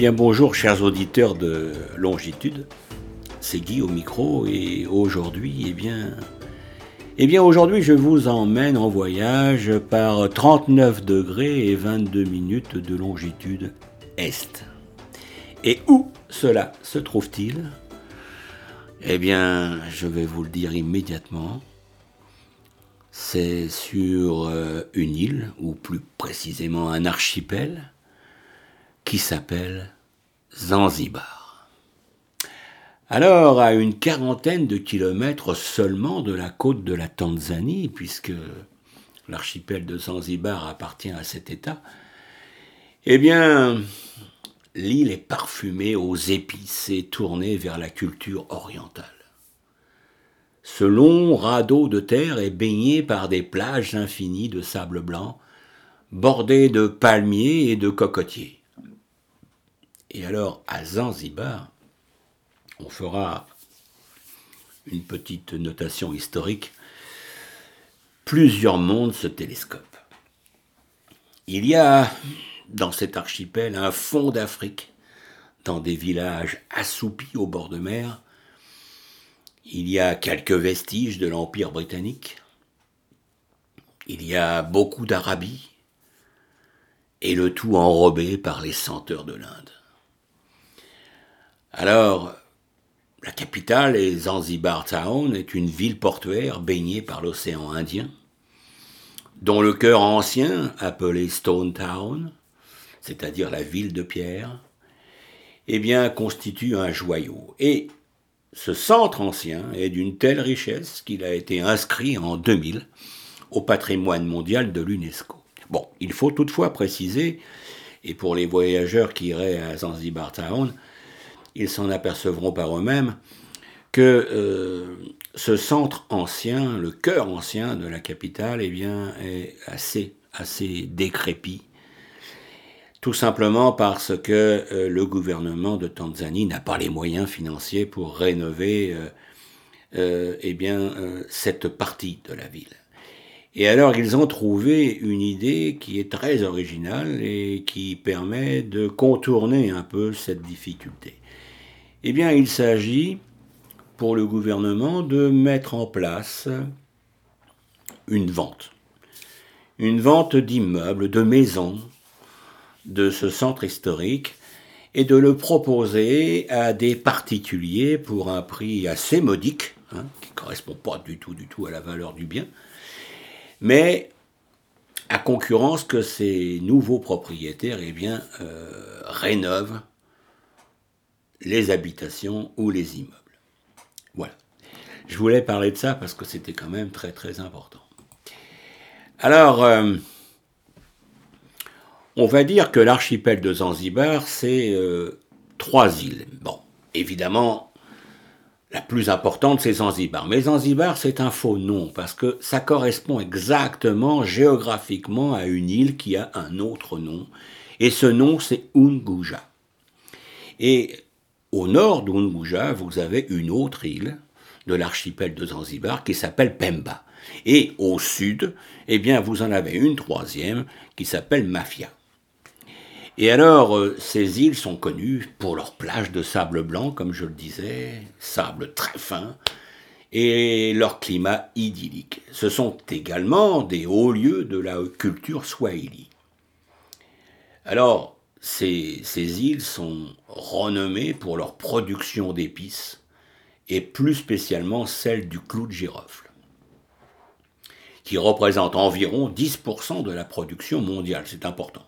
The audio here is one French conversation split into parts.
Bonjour chers auditeurs de Longitude, c'est Guy au micro et aujourd'hui, eh bien, eh bien aujourd'hui je vous emmène en voyage par 39 degrés et 22 minutes de longitude est. Et où cela se trouve-t-il? Eh bien, je vais vous le dire immédiatement. C'est sur euh, une île, ou plus précisément un archipel, qui s'appelle Zanzibar. Alors, à une quarantaine de kilomètres seulement de la côte de la Tanzanie, puisque l'archipel de Zanzibar appartient à cet État, eh bien, l'île est parfumée aux épices et tournée vers la culture orientale. Ce long radeau de terre est baigné par des plages infinies de sable blanc, bordées de palmiers et de cocotiers. Et alors, à Zanzibar, on fera une petite notation historique. Plusieurs mondes se télescopent. Il y a dans cet archipel un fond d'Afrique, dans des villages assoupis au bord de mer. Il y a quelques vestiges de l'Empire britannique. Il y a beaucoup d'Arabie, et le tout enrobé par les senteurs de l'Inde. Alors, la capitale est Zanzibar Town, est une ville portuaire baignée par l'océan Indien, dont le cœur ancien, appelé Stone Town, c'est-à-dire la ville de pierre, eh bien, constitue un joyau. Et ce centre ancien est d'une telle richesse qu'il a été inscrit en 2000 au patrimoine mondial de l'UNESCO. Bon, il faut toutefois préciser, et pour les voyageurs qui iraient à Zanzibar Town, ils s'en apercevront par eux-mêmes, que euh, ce centre ancien, le cœur ancien de la capitale, eh bien, est assez, assez décrépit tout simplement parce que euh, le gouvernement de Tanzanie n'a pas les moyens financiers pour rénover euh, eh bien, cette partie de la ville. Et alors ils ont trouvé une idée qui est très originale et qui permet de contourner un peu cette difficulté. Eh bien, il s'agit pour le gouvernement de mettre en place une vente. Une vente d'immeubles, de maisons, de ce centre historique et de le proposer à des particuliers pour un prix assez modique, hein, qui ne correspond pas du tout, du tout à la valeur du bien, mais à concurrence que ces nouveaux propriétaires eh euh, rénovent les habitations ou les immeubles. Voilà. Je voulais parler de ça parce que c'était quand même très très important. Alors, euh, on va dire que l'archipel de Zanzibar, c'est euh, trois îles. Bon, évidemment, la plus importante, c'est Zanzibar. Mais Zanzibar, c'est un faux nom, parce que ça correspond exactement géographiquement à une île qui a un autre nom. Et ce nom, c'est Unguja. Et au nord d'Unguja, vous avez une autre île de l'archipel de Zanzibar qui s'appelle Pemba. Et au sud, eh bien, vous en avez une troisième qui s'appelle Mafia. Et alors, euh, ces îles sont connues pour leurs plages de sable blanc, comme je le disais, sable très fin, et leur climat idyllique. Ce sont également des hauts lieux de la culture swahili. Alors, ces, îles sont renommées pour leur production d'épices, et plus spécialement celle du clou de girofle, qui représente environ 10% de la production mondiale. C'est important.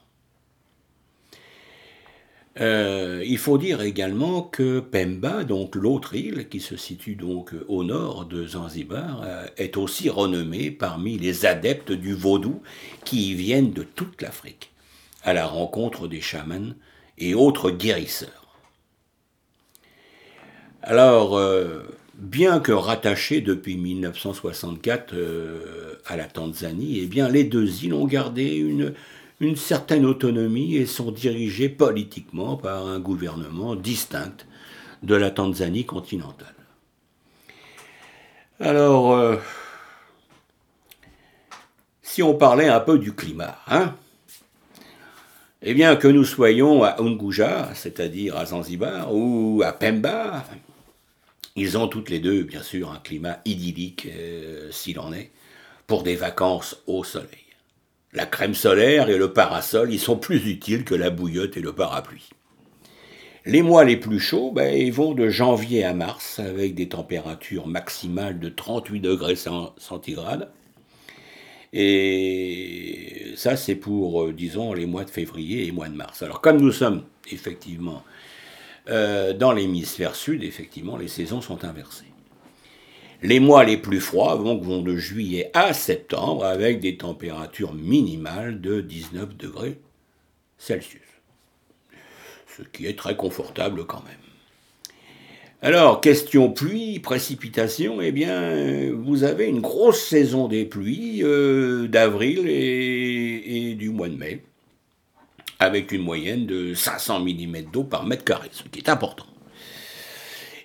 Euh, il faut dire également que Pemba, donc l'autre île qui se situe donc au nord de Zanzibar, euh, est aussi renommée parmi les adeptes du vaudou qui viennent de toute l'Afrique à la rencontre des chamans et autres guérisseurs. Alors, euh, bien que rattachés depuis 1964 à la Tanzanie, eh bien les deux îles ont gardé une certaine autonomie et sont dirigés politiquement par un gouvernement distinct de la Tanzanie continentale. Alors, euh, si on parlait un peu du climat, hein, Eh bien, que nous soyons à Unguja, c'est-à-dire à Zanzibar, ou à Pemba, ils ont toutes les deux, bien sûr, un climat idyllique, euh, s'il en est, pour des vacances au soleil. La crème solaire et le parasol, ils sont plus utiles que la bouillotte et le parapluie. Les mois les plus chauds, ben, ils vont de janvier à mars, avec des températures maximales de 38 degrés centigrades. Et ça, c'est pour, euh, disons, les mois de février et mois de mars. Alors, comme nous sommes effectivement euh, dans l'hémisphère sud, effectivement, les saisons sont inversées. Les mois les plus froids vont de juillet à septembre avec des températures minimales de 19 degrés Celsius. Ce qui est très confortable quand même. Alors, question pluie, précipitation, eh bien, vous avez une grosse saison des pluies euh, d'avril et, du mois de mai, avec une moyenne de 500 mm d'eau par mètre carré, ce qui est important.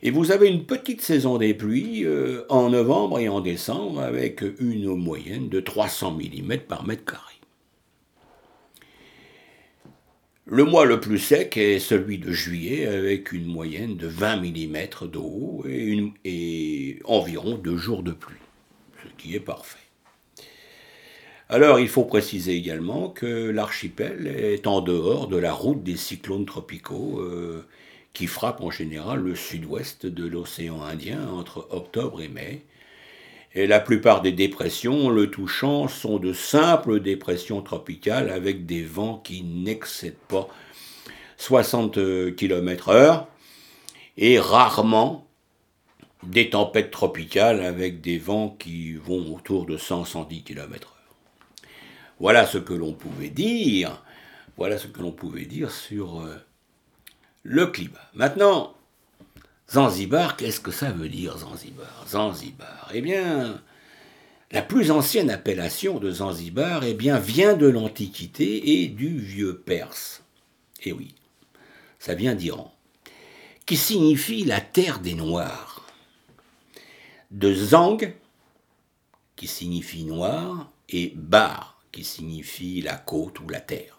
Et vous avez une petite saison des pluies euh, en novembre et en décembre, avec une moyenne de 300 mm par mètre carré. Le mois le plus sec est celui de juillet avec une moyenne de 20 mm d'eau et, environ deux jours de pluie, ce qui est parfait. Alors il faut préciser également que l'archipel est en dehors de la route des cyclones tropicaux euh, qui frappent en général le sud-ouest de l'océan Indien entre octobre et mai, et la plupart des dépressions le touchant sont de simples dépressions tropicales avec des vents qui n'excèdent pas 60 km/h et rarement des tempêtes tropicales avec des vents qui vont autour de 100-110 km/h. Voilà ce que l'on pouvait dire. Sur euh, le climat. Maintenant, Zanzibar, qu'est-ce que ça veut dire Zanzibar? Zanzibar, eh bien, la plus ancienne appellation de Zanzibar eh bien, vient de l'Antiquité et du vieux perse. Eh oui, ça vient d'Iran, qui signifie la terre des Noirs. De Zang, qui signifie noir, et Bar, qui signifie la côte ou la terre.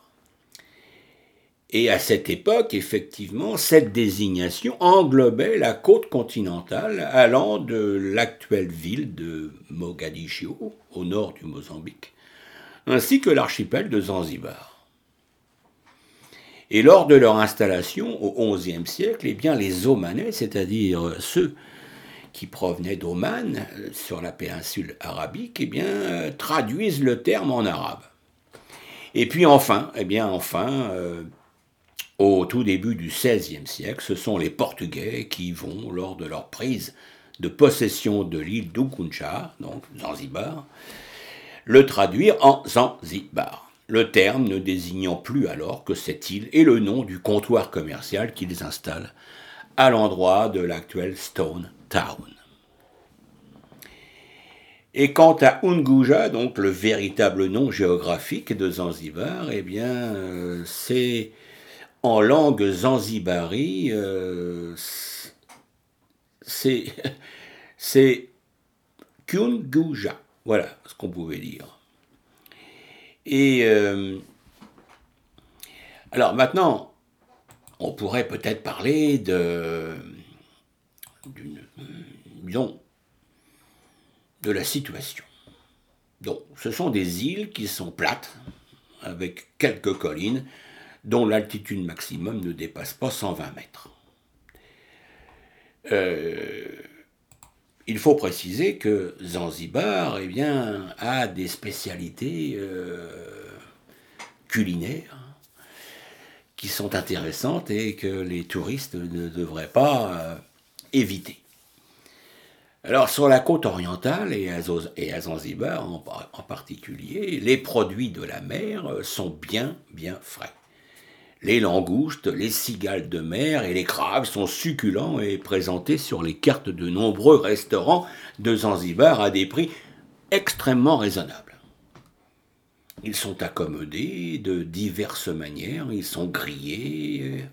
Et à cette époque, effectivement, cette désignation englobait la côte continentale allant de l'actuelle ville de Mogadiscio, au nord du Mozambique, ainsi que l'archipel de Zanzibar. Et lors de leur installation au XIe siècle, eh bien, les Omanais, c'est-à-dire ceux qui provenaient d'Oman, sur la péninsule arabique, eh bien, traduisent le terme en arabe. Et puis enfin, eh bien, enfin, euh, au tout début du XVIe siècle, ce sont les Portugais qui vont, lors de leur prise de possession de l'île d'Ukuncha, donc Zanzibar, le traduire en Zanzibar, le terme ne désignant plus alors que cette île est le nom du comptoir commercial qu'ils installent à l'endroit de l'actuel Stone Et quant à Unguja, donc le véritable nom géographique de Zanzibar, eh bien, euh, c'est en langue zanzibari, euh, c'est c'est Kunguja. Voilà ce qu'on pouvait dire. Et euh, alors maintenant, on pourrait peut-être parler de, disons, de la situation. Donc, ce sont des îles qui sont plates, avec quelques collines, dont l'altitude maximum ne dépasse pas 120 mètres. Euh, il faut préciser que Zanzibar eh bien, a des spécialités euh, culinaires qui sont intéressantes et que les touristes ne devraient pas euh, Alors sur la côte orientale et à, Zanzibar en, en particulier, les produits de la mer sont bien bien frais. Les langoustes, les cigales de mer et les crabes sont succulents et présentés sur les cartes de nombreux restaurants de Zanzibar à des prix extrêmement raisonnables. Ils sont accommodés de diverses manières, ils sont grillés,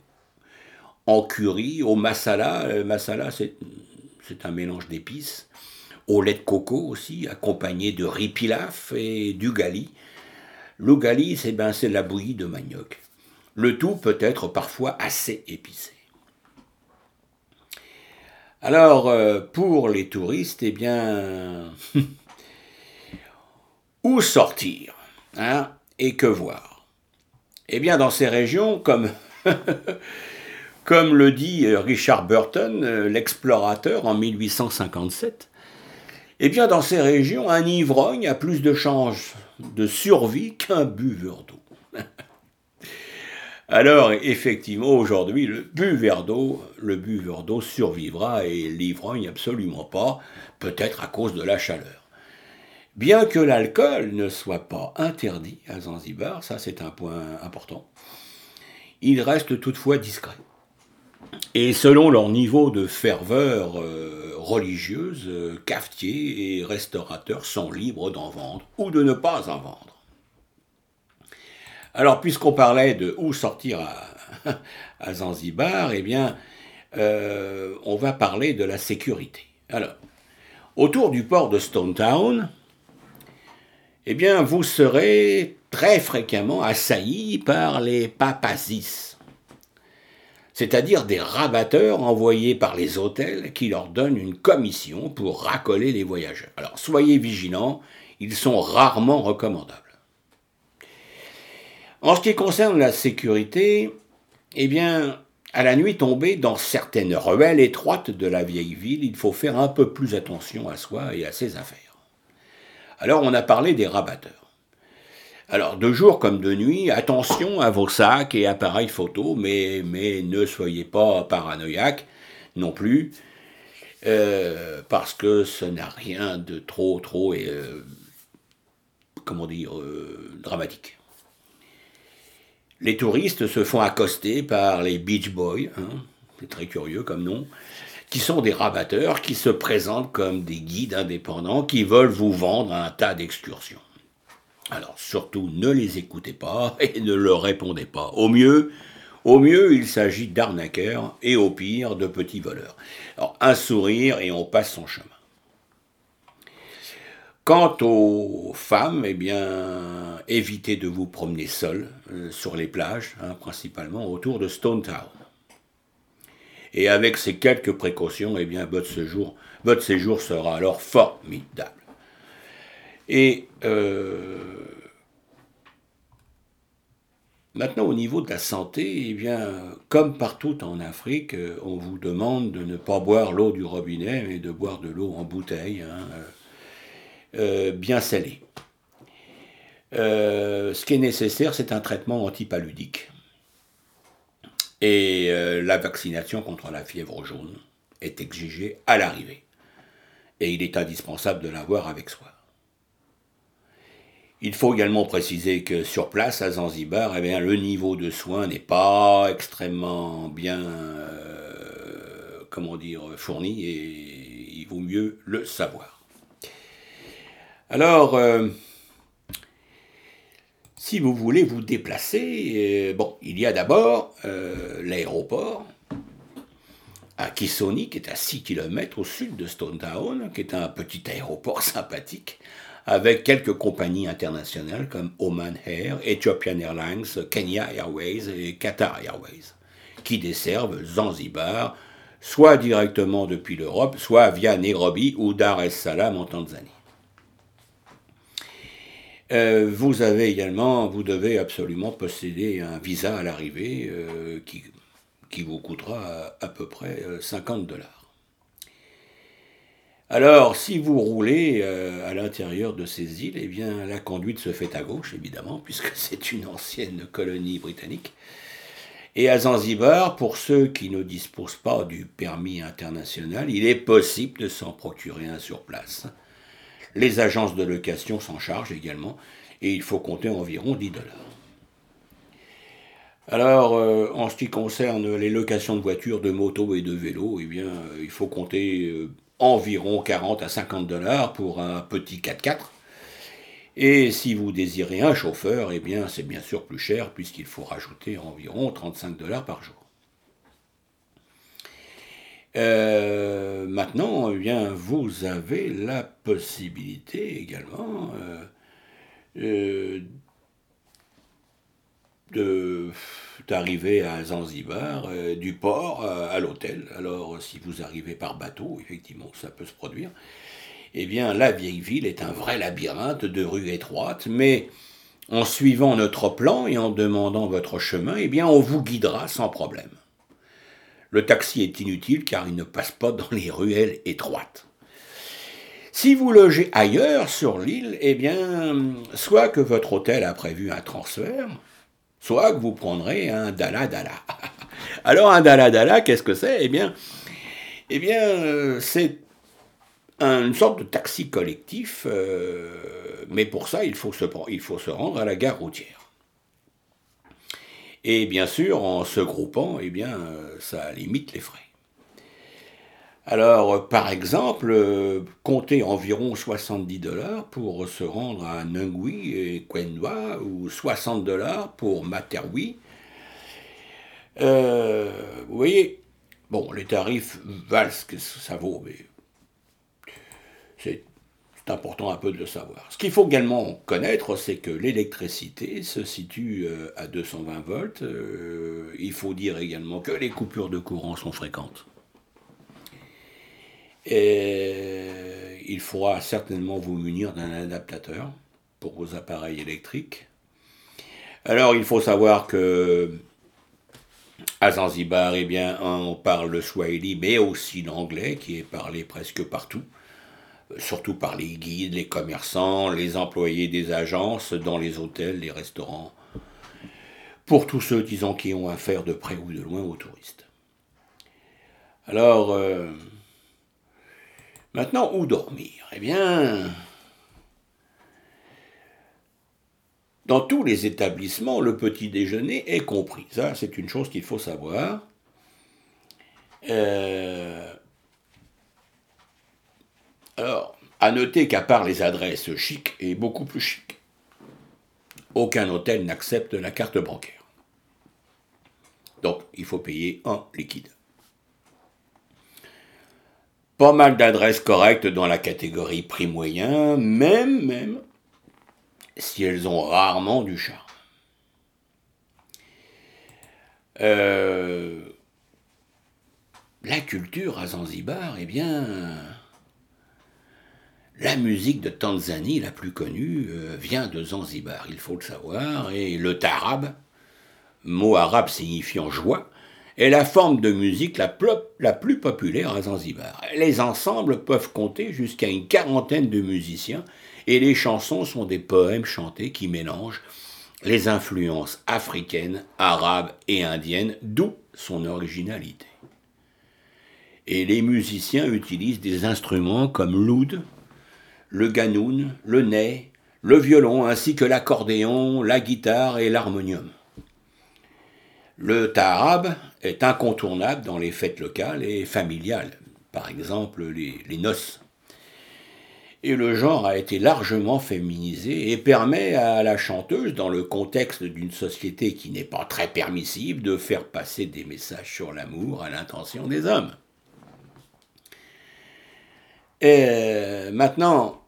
en curry, au masala. Le masala, c'est un mélange d'épices. Au lait de coco aussi, accompagné de riz pilaf et du gali. Le gali, c'est ben, la bouillie de manioc. Le tout peut être parfois assez épicé. Alors, euh, pour les touristes, eh bien, où sortir hein, et que voir? Eh bien, dans ces régions, comme, comme le dit euh, Richard Burton, euh, l'explorateur en 1857, eh bien, dans ces régions, un ivrogne a plus de chances de survie qu'un buveur d'eau. Alors, effectivement, aujourd'hui, le buveur d'eau, le buveur d'eau survivra et l'ivrogne absolument pas, peut-être à cause de la chaleur. Bien que l'alcool ne soit pas interdit à Zanzibar, ça c'est un point important, il reste toutefois discret. Et selon leur niveau de ferveur euh, religieuse, euh, cafetiers et restaurateurs sont libres d'en vendre ou de ne pas en vendre. Alors, puisqu'on parlait de où sortir à, Zanzibar, eh bien, euh, on va parler de la sécurité. Alors, autour du port de Stone Town, eh bien, vous serez très fréquemment assaillis par les papazis, c'est-à-dire des rabatteurs envoyés par les hôtels qui leur donnent une commission pour racoler les voyageurs. Alors, soyez vigilants, ils sont rarement recommandables. En ce qui concerne la sécurité, eh bien, à la nuit tombée, dans certaines ruelles étroites de la vieille ville, il faut faire un peu plus attention à soi et à ses affaires. Alors, on a parlé des rabatteurs. Alors, de jour comme de nuit, attention à vos sacs et appareils photo, mais, ne soyez pas paranoïaque non plus, euh, parce que ce n'a rien de trop, trop, euh, comment dire, euh, dramatique. Les touristes se font accoster par les Beach Boys, hein, c'est très curieux comme nom, qui sont des rabatteurs qui se présentent comme des guides indépendants qui veulent vous vendre un tas d'excursions. Alors surtout ne les écoutez pas et ne leur répondez pas. Au mieux, au mieux, il s'agit d'arnaqueurs et au pire de petits voleurs. Alors un sourire et on passe son chemin. Quant aux femmes, eh bien, évitez de vous promener seul euh, sur les plages, hein, principalement autour de Stone Town. Et avec ces quelques précautions, eh votre séjour sera alors formidable. Et euh, maintenant, au niveau de la santé, eh bien, comme partout en Afrique, euh, on vous demande de ne pas boire l'eau du robinet, mais de boire de l'eau en bouteille. Hein, euh, bien salé. Euh, ce qui est nécessaire, c'est un traitement antipaludique. Et la vaccination contre la fièvre jaune est exigée à l'arrivée. Et il est indispensable de l'avoir avec soi. Il faut également préciser que sur place, à Zanzibar, eh bien, le niveau de soins n'est pas extrêmement bien comment dire, fourni et il vaut mieux le savoir. Alors, euh, si vous voulez vous déplacer, euh, bon, il y a d'abord euh, l'aéroport à Kisoni, qui est à 6 km au sud de Stone Town, qui est un petit aéroport sympathique, avec quelques compagnies internationales comme Oman Air, Ethiopian Airlines, Kenya Airways et Qatar Airways, qui desservent Zanzibar, soit directement depuis l'Europe, soit via Nairobi ou Dar es Salaam en Tanzanie. Euh, vous avez également, vous devez absolument posséder un visa à l'arrivée euh, qui, vous coûtera à, peu près 50 euh, dollars. Alors, si vous roulez à l'intérieur de ces îles, eh bien, la conduite se fait à gauche, évidemment, puisque c'est une ancienne colonie britannique. Et à Zanzibar, pour ceux qui ne disposent pas du permis international, il est possible de s'en procurer un sur place. Les agences de location s'en chargent également et il faut compter environ 10 dollars. Alors, euh, en ce qui concerne les locations de voitures, de motos et de vélos, eh bien, euh, il faut compter euh, environ 40 à 50 dollars pour un petit 4x4. Et si vous désirez un chauffeur, eh bien, c'est bien sûr plus cher puisqu'il faut rajouter environ 35 dollars par jour. Euh, maintenant, eh bien, vous avez la possibilité également euh, euh, de, tout arriver à Zanzibar, euh, du port à l'hôtel. Alors, si vous arrivez par bateau, effectivement, ça peut se produire. Eh bien, la vieille ville est un vrai labyrinthe de rues étroites, mais en suivant notre plan et en demandant votre chemin, eh bien, on vous guidera sans problème. Le taxi est inutile car il ne passe pas dans les ruelles étroites. Si vous logez ailleurs sur l'île, eh bien, soit que votre hôtel a prévu un transfert, soit que vous prendrez un dala-dala. Alors un dala-dala, qu'est-ce que c'est? Eh bien, eh bien euh, c'est une sorte de taxi collectif, euh, mais pour ça, il faut, se, il faut se rendre à la gare routière. Et bien sûr, en se groupant, eh bien, euh, ça limite les frais. Alors, par exemple, euh, comptez environ 70 dollars pour se rendre à Nungui et Quendua, ou 60 dollars pour Materwi. Euh, vous voyez, bon, les tarifs valent ce que ça vaut, mais c'est important un peu de le savoir. Ce qu'il faut également connaître, c'est que l'électricité se situe euh, à 220 volts. il faut dire également que les coupures de courant sont fréquentes. Et il faudra certainement vous munir d'un adaptateur pour vos appareils électriques. Alors il faut savoir que à Zanzibar, eh bien, on parle le swahili, mais aussi l'anglais qui est parlé presque partout, surtout par les guides, les commerçants, les employés des agences, dans les hôtels, les restaurants, pour tous ceux, qui ont affaire de près ou de loin aux touristes. Alors, euh, Maintenant, où dormir? Eh bien, dans tous les établissements, le petit déjeuner est compris. Ça, c'est une chose qu'il faut savoir. Euh, alors, à noter qu'à part les adresses chic et beaucoup plus chic, aucun hôtel n'accepte la carte bancaire. Donc, il faut payer en liquide pas mal d'adresses correctes dans la catégorie prix moyen, même, même si elles ont rarement du charme. Euh, la culture à Zanzibar, eh bien, la musique de Tanzanie la plus connue euh, vient de Zanzibar, il faut le savoir, et le tarab, mot arabe signifiant joie, est la forme de musique la, plus populaire à Zanzibar. Les ensembles peuvent compter jusqu'à une quarantaine de musiciens et les chansons sont des poèmes chantés qui mélangent les influences africaines, arabes et indiennes, d'où son originalité. Et les musiciens utilisent des instruments comme l'oud, le ganoun, le ney, le violon ainsi que l'accordéon, la guitare et l'harmonium. Le tarab est incontournable dans les fêtes locales et familiales, par exemple les, noces. Et le genre a été largement féminisé et permet à la chanteuse, dans le contexte d'une société qui n'est pas très permissive, de faire passer des messages sur l'amour à l'intention des hommes. Et maintenant,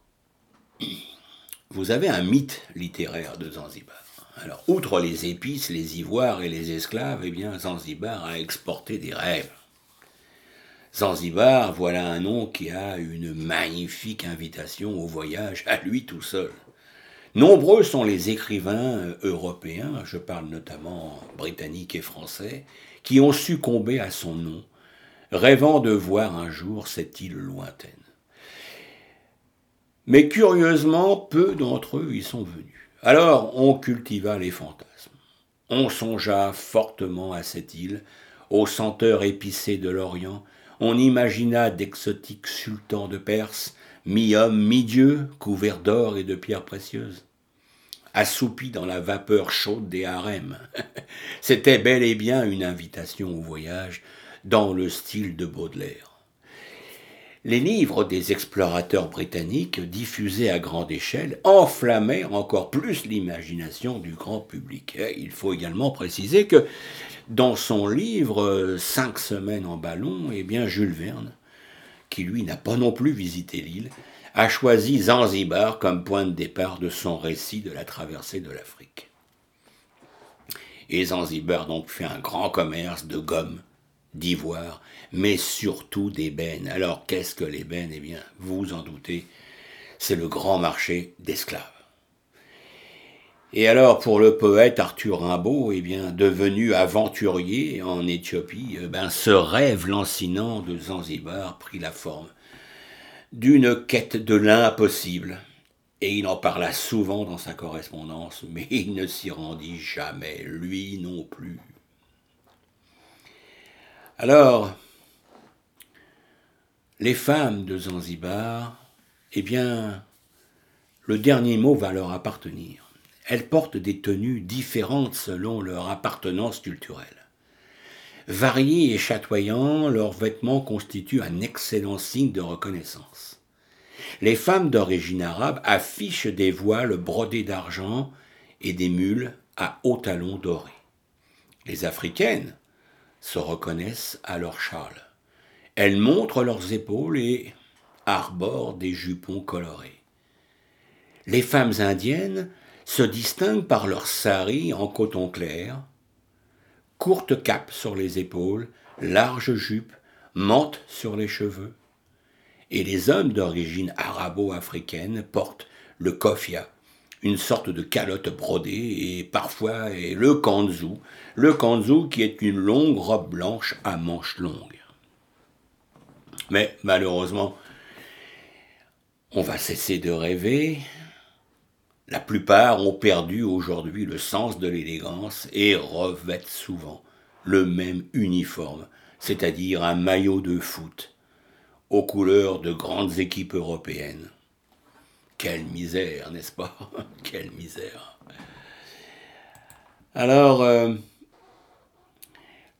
vous avez un mythe littéraire de Zanzibar. Alors, outre les épices, les ivoires et les esclaves, eh bien, Zanzibar a exporté des rêves. Zanzibar, voilà un nom qui a une magnifique invitation au voyage à lui tout seul. Nombreux sont les écrivains euh, européens, je parle notamment britanniques et français, qui ont succombé à son nom, rêvant de voir un jour cette île lointaine. Mais curieusement, peu d'entre eux y sont venus. Alors on cultiva les fantasmes. On songea fortement à cette île, aux senteurs épicées de l'Orient. On imagina d'exotiques sultans de Perse, mi-hommes, mi-dieux, couverts d'or et de pierres précieuses. Assoupis dans la vapeur chaude des harems. C'était bel et bien une invitation au voyage dans le style de Baudelaire. Les livres des explorateurs britanniques, diffusés à grande échelle, enflammaient encore plus l'imagination du grand public. il faut également préciser que dans son livre Cinq semaines en ballon, eh bien Jules Verne, qui lui n'a pas non plus visité l'île, a choisi Zanzibar comme point de départ de son récit de la traversée de l'Afrique. Et Zanzibar donc fait un grand commerce de gomme, d'ivoire, mais surtout d'ébène. Alors qu'est-ce que l'ébène Eh bien, vous en doutez, c'est le grand marché d'esclaves. Et alors, pour le poète Arthur Rimbaud, eh bien, devenu aventurier en Éthiopie, eh ben, ce rêve lancinant de Zanzibar prit la forme d'une quête de l'impossible. Et il en parla souvent dans sa correspondance, mais il ne s'y rendit jamais, lui non plus. Alors, les femmes de Zanzibar, eh bien, le dernier mot va leur appartenir. Elles portent des tenues différentes selon leur appartenance culturelle. Variés et chatoyants, leurs vêtements constituent un excellent signe de reconnaissance. Les femmes d'origine arabe affichent des voiles brodés d'argent et des mules à hauts talons dorés. Les africaines se reconnaissent à leurs châles. Elles montrent leurs épaules et arborent des jupons colorés. Les femmes indiennes se distinguent par leurs saris en coton clair, courte cape sur les épaules, large jupe, mante sur les cheveux. Et les hommes d'origine arabo-africaine portent le kofia, une sorte de calotte brodée, et parfois le kanzu, le kanzu qui est une longue robe blanche à manches longues. Mais malheureusement, on va cesser de rêver, la plupart ont perdu aujourd'hui le sens de l'élégance et revêtent souvent le même uniforme, c'est-à-dire un maillot de foot, aux couleurs de grandes équipes européennes. Quelle misère, n'est-ce pas? Quelle misère. Alors, euh,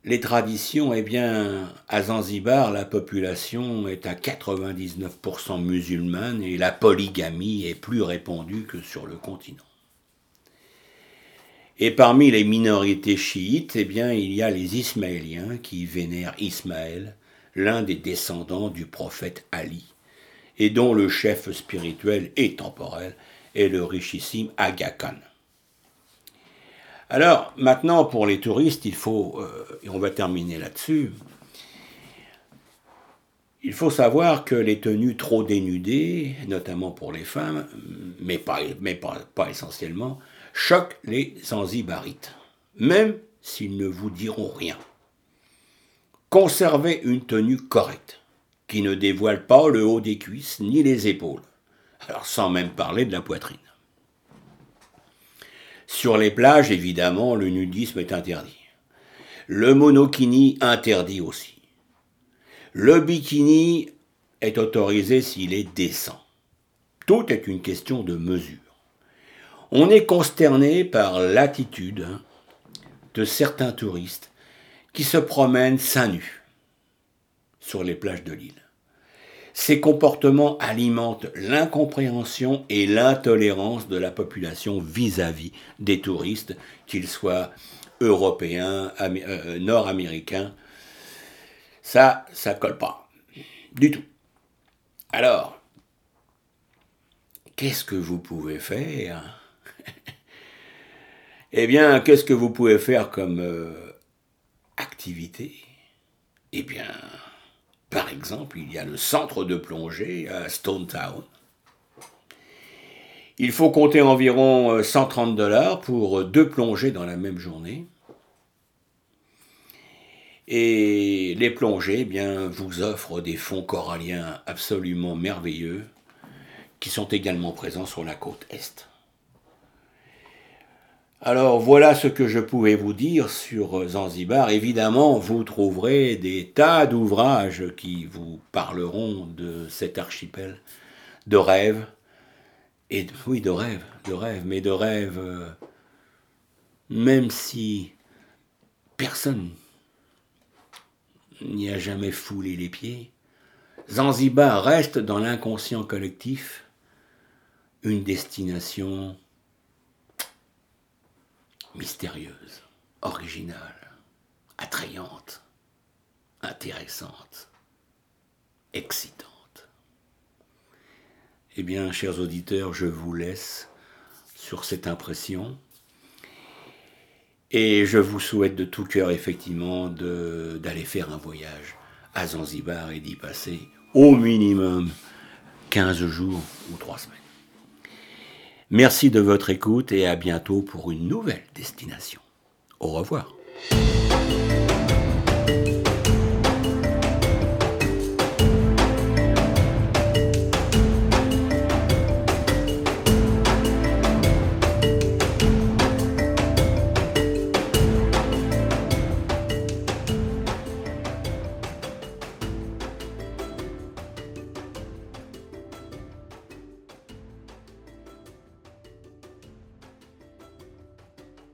les traditions, eh bien, à Zanzibar, la population est à 99% musulmane et la polygamie est plus répandue que sur le continent. Et parmi les minorités chiites, eh bien, il y a les Ismaéliens qui vénèrent Ismaël, l'un des descendants du prophète Ali, et dont le chef spirituel et temporel est le richissime Aga Khan. Alors, maintenant, pour les touristes, il faut, euh, et on va terminer là-dessus, il faut savoir que les tenues trop dénudées, notamment pour les femmes, mais pas, pas essentiellement, choquent les Zanzibarites, même s'ils ne vous diront rien. Conservez une tenue correcte, qui ne dévoile pas le haut des cuisses ni les épaules, alors sans même parler de la poitrine. Sur les plages, évidemment, le nudisme est interdit. Le monokini interdit aussi. Le bikini est autorisé s'il est décent. Tout est une question de mesure. On est consterné par l'attitude de certains touristes qui se promènent seins nus sur les plages de l'île. Ces comportements alimentent l'incompréhension et l'intolérance de la population vis-à-vis des touristes, qu'ils soient européens, euh, nord-américains. Ça, ça colle pas. Du tout. Alors, qu'est-ce que vous pouvez faire? Eh bien, qu'est-ce que vous pouvez faire comme euh, activité? Eh bien, par exemple, il y a le centre de plongée à Stone Town. Il faut compter environ 130 euh, dollars pour euh, deux plongées dans la même journée. Et les plongées, eh vous offrent des fonds coralliens absolument merveilleux qui sont également présents sur la côte Est. Alors voilà ce que je pouvais vous dire sur Zanzibar. Évidemment, vous trouverez des tas d'ouvrages qui vous parleront de cet archipel de rêves. Et oui, de rêves, de rêves, mais de rêves, euh, même si personne n'y a jamais foulé les pieds, Zanzibar reste dans l'inconscient collectif une destination mystérieuse, originale, attrayante, intéressante, excitante. Eh bien, chers auditeurs, je vous laisse sur cette impression. Et je vous souhaite de tout cœur, effectivement, d'aller faire un voyage à Zanzibar et d'y passer au minimum 15 jours ou 3 semaines. Merci de votre écoute et à bientôt pour une nouvelle destination. Au revoir.